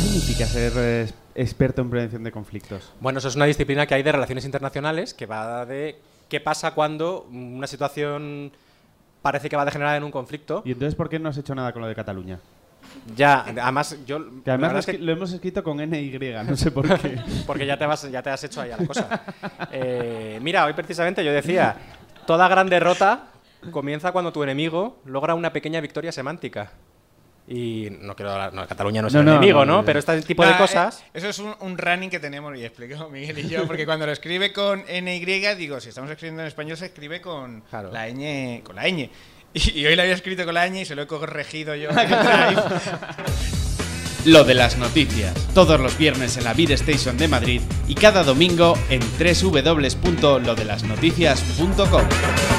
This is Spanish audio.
significa ser eh, experto en prevención de conflictos? Bueno, eso es una disciplina que hay de relaciones internacionales que va de qué pasa cuando una situación parece que va a degenerar en un conflicto. ¿Y entonces por qué no has hecho nada con lo de Cataluña? Ya, además yo... Que además lo, lo, hemos escrito con NY, no sé por qué. Porque ya te, vas, ya te has hecho ahí a la cosa. Eh, mira, hoy precisamente yo decía, toda gran derrota comienza cuando tu enemigo logra una pequeña victoria semántica. Y no quiero hablar, no, Cataluña no es el enemigo, ¿no? Pero este tipo de cosas. Eh, eso es un, running que tenemos, y explico Miguel y yo, porque cuando lo escribe con NY, digo, si estamos escribiendo en español, se escribe con la ñ. Con la ñ. Y, hoy lo había escrito con la ñ y se lo he corregido yo. lo de las noticias. Todos los viernes en la Beat Station de Madrid y cada domingo en www.lodelasnoticias.com.